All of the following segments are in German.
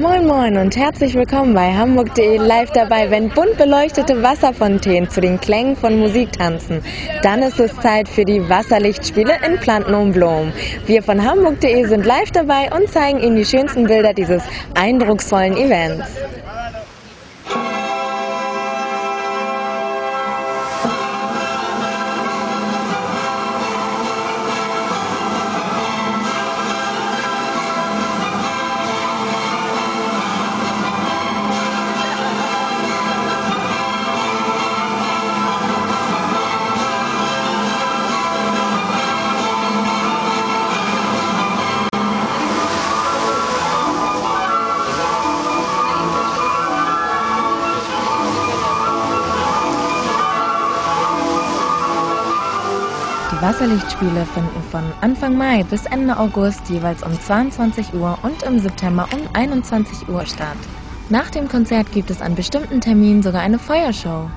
Moin Moin und herzlich willkommen bei Hamburg.de live dabei, wenn bunt beleuchtete Wasserfontänen zu den Klängen von Musik tanzen. Dann ist es Zeit für die Wasserlichtspiele in Planten und Blom. Wir von Hamburg.de sind live dabei und zeigen Ihnen die schönsten Bilder dieses eindrucksvollen Events. Wasserlichtspiele finden von Anfang Mai bis Ende August jeweils um 22 Uhr und im September um 21 Uhr statt. Nach dem Konzert gibt es an bestimmten Terminen sogar eine Feuershow.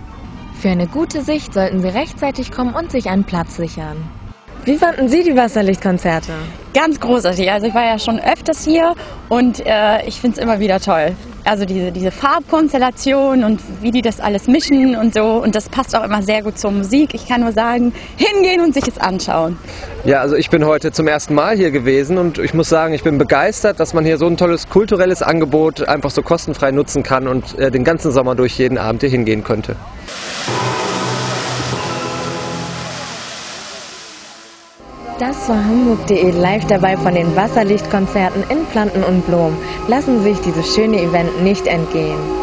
Für eine gute Sicht sollten Sie rechtzeitig kommen und sich einen Platz sichern. Wie fanden Sie die Wasserlichtkonzerte? Ganz großartig. Also ich war ja schon öfters hier und äh, ich finde es immer wieder toll. Also diese, diese Farbkonstellation und wie die das alles mischen und so. Und das passt auch immer sehr gut zur Musik. Ich kann nur sagen, hingehen und sich es anschauen. Ja, also ich bin heute zum ersten Mal hier gewesen und ich muss sagen, ich bin begeistert, dass man hier so ein tolles kulturelles Angebot einfach so kostenfrei nutzen kann und äh, den ganzen Sommer durch jeden Abend hier hingehen könnte. Das war Hamburg.de live dabei von den Wasserlichtkonzerten in Planten und Blom. Lassen Sie sich dieses schöne Event nicht entgehen.